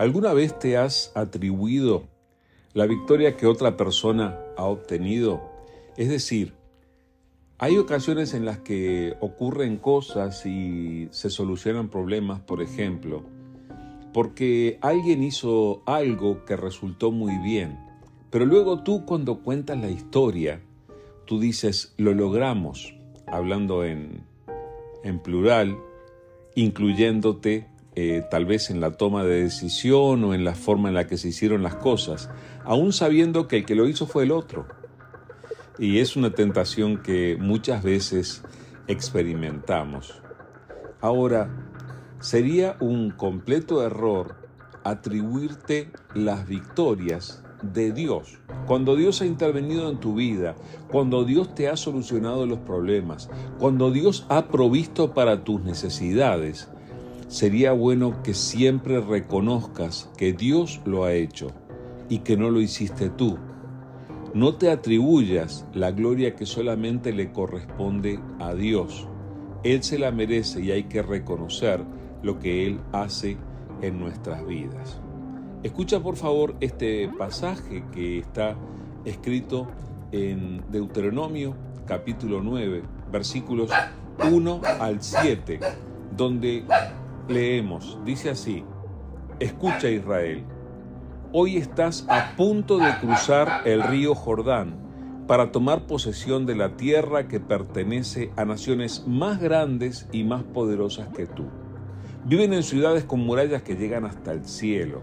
¿Alguna vez te has atribuido la victoria que otra persona ha obtenido? Es decir, hay ocasiones en las que ocurren cosas y se solucionan problemas, por ejemplo, porque alguien hizo algo que resultó muy bien, pero luego tú cuando cuentas la historia, tú dices, lo logramos, hablando en, en plural, incluyéndote eh, tal vez en la toma de decisión o en la forma en la que se hicieron las cosas, aún sabiendo que el que lo hizo fue el otro. Y es una tentación que muchas veces experimentamos. Ahora, sería un completo error atribuirte las victorias de Dios. Cuando Dios ha intervenido en tu vida, cuando Dios te ha solucionado los problemas, cuando Dios ha provisto para tus necesidades, sería bueno que siempre reconozcas que Dios lo ha hecho y que no lo hiciste tú. No te atribuyas la gloria que solamente le corresponde a Dios. Él se la merece y hay que reconocer lo que Él hace en nuestras vidas. Escucha por favor este pasaje que está escrito en Deuteronomio capítulo 9, versículos 1 al 7, donde leemos, dice así, escucha Israel, hoy estás a punto de cruzar el río Jordán para tomar posesión de la tierra que pertenece a naciones más grandes y más poderosas que tú. Viven en ciudades con murallas que llegan hasta el cielo.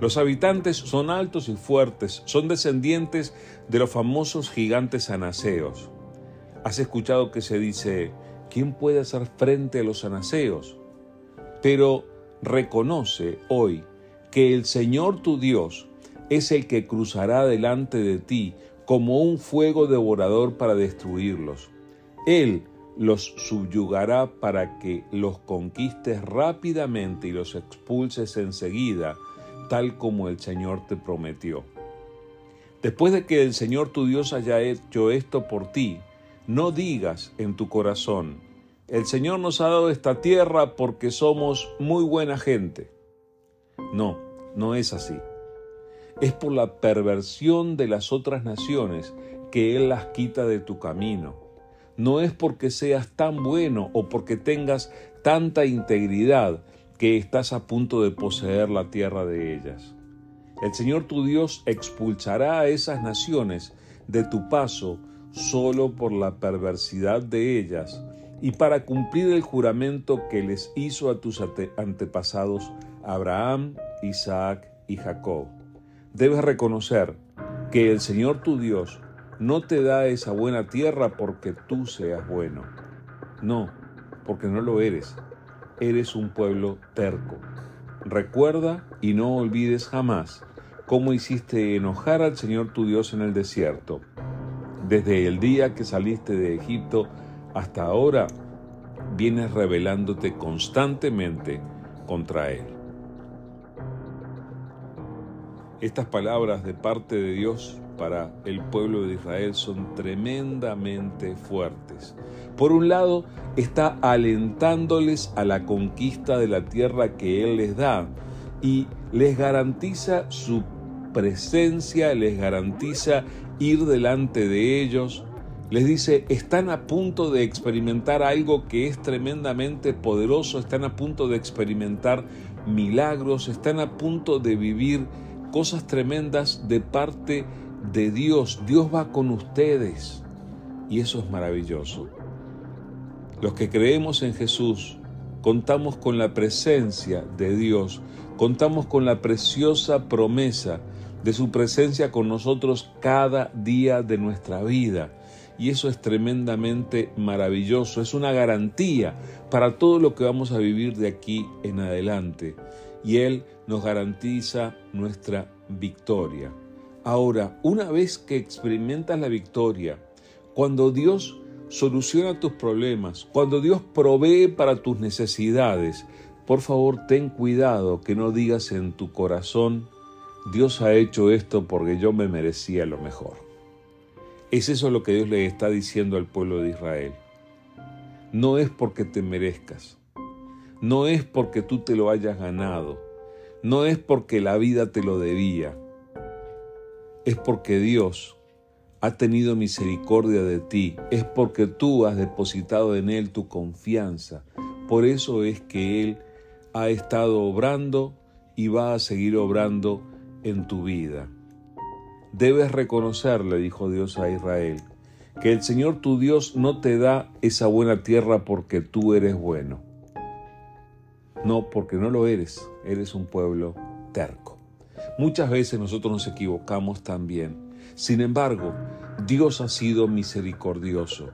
Los habitantes son altos y fuertes, son descendientes de los famosos gigantes anaseos. Has escuchado que se dice, ¿quién puede hacer frente a los anaseos? Pero reconoce hoy que el Señor tu Dios es el que cruzará delante de ti como un fuego devorador para destruirlos. Él los subyugará para que los conquistes rápidamente y los expulses enseguida, tal como el Señor te prometió. Después de que el Señor tu Dios haya hecho esto por ti, no digas en tu corazón, el Señor nos ha dado esta tierra porque somos muy buena gente. No, no es así. Es por la perversión de las otras naciones que Él las quita de tu camino. No es porque seas tan bueno o porque tengas tanta integridad que estás a punto de poseer la tierra de ellas. El Señor tu Dios expulsará a esas naciones de tu paso solo por la perversidad de ellas y para cumplir el juramento que les hizo a tus antepasados Abraham, Isaac y Jacob. Debes reconocer que el Señor tu Dios no te da esa buena tierra porque tú seas bueno. No, porque no lo eres. Eres un pueblo terco. Recuerda y no olvides jamás cómo hiciste enojar al Señor tu Dios en el desierto. Desde el día que saliste de Egipto hasta ahora vienes rebelándote constantemente contra Él. Estas palabras de parte de Dios para el pueblo de Israel son tremendamente fuertes. Por un lado, está alentándoles a la conquista de la tierra que Él les da y les garantiza su presencia, les garantiza ir delante de ellos, les dice, están a punto de experimentar algo que es tremendamente poderoso, están a punto de experimentar milagros, están a punto de vivir cosas tremendas de parte de Dios. Dios va con ustedes y eso es maravilloso. Los que creemos en Jesús contamos con la presencia de Dios, contamos con la preciosa promesa de su presencia con nosotros cada día de nuestra vida y eso es tremendamente maravilloso, es una garantía para todo lo que vamos a vivir de aquí en adelante y Él nos garantiza nuestra victoria. Ahora, una vez que experimentas la victoria, cuando Dios soluciona tus problemas, cuando Dios provee para tus necesidades, por favor ten cuidado que no digas en tu corazón, Dios ha hecho esto porque yo me merecía lo mejor. Es eso lo que Dios le está diciendo al pueblo de Israel. No es porque te merezcas, no es porque tú te lo hayas ganado, no es porque la vida te lo debía, es porque Dios ha tenido misericordia de ti, es porque tú has depositado en Él tu confianza. Por eso es que Él ha estado obrando y va a seguir obrando en tu vida. Debes reconocer, le dijo Dios a Israel, que el Señor tu Dios no te da esa buena tierra porque tú eres bueno. No, porque no lo eres, eres un pueblo terco. Muchas veces nosotros nos equivocamos también. Sin embargo, Dios ha sido misericordioso.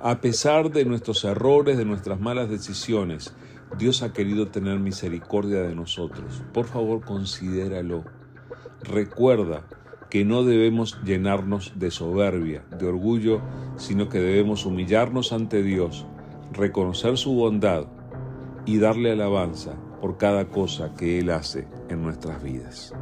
A pesar de nuestros errores, de nuestras malas decisiones, Dios ha querido tener misericordia de nosotros. Por favor, considéralo. Recuerda que no debemos llenarnos de soberbia, de orgullo, sino que debemos humillarnos ante Dios, reconocer su bondad y darle alabanza por cada cosa que Él hace en nuestras vidas.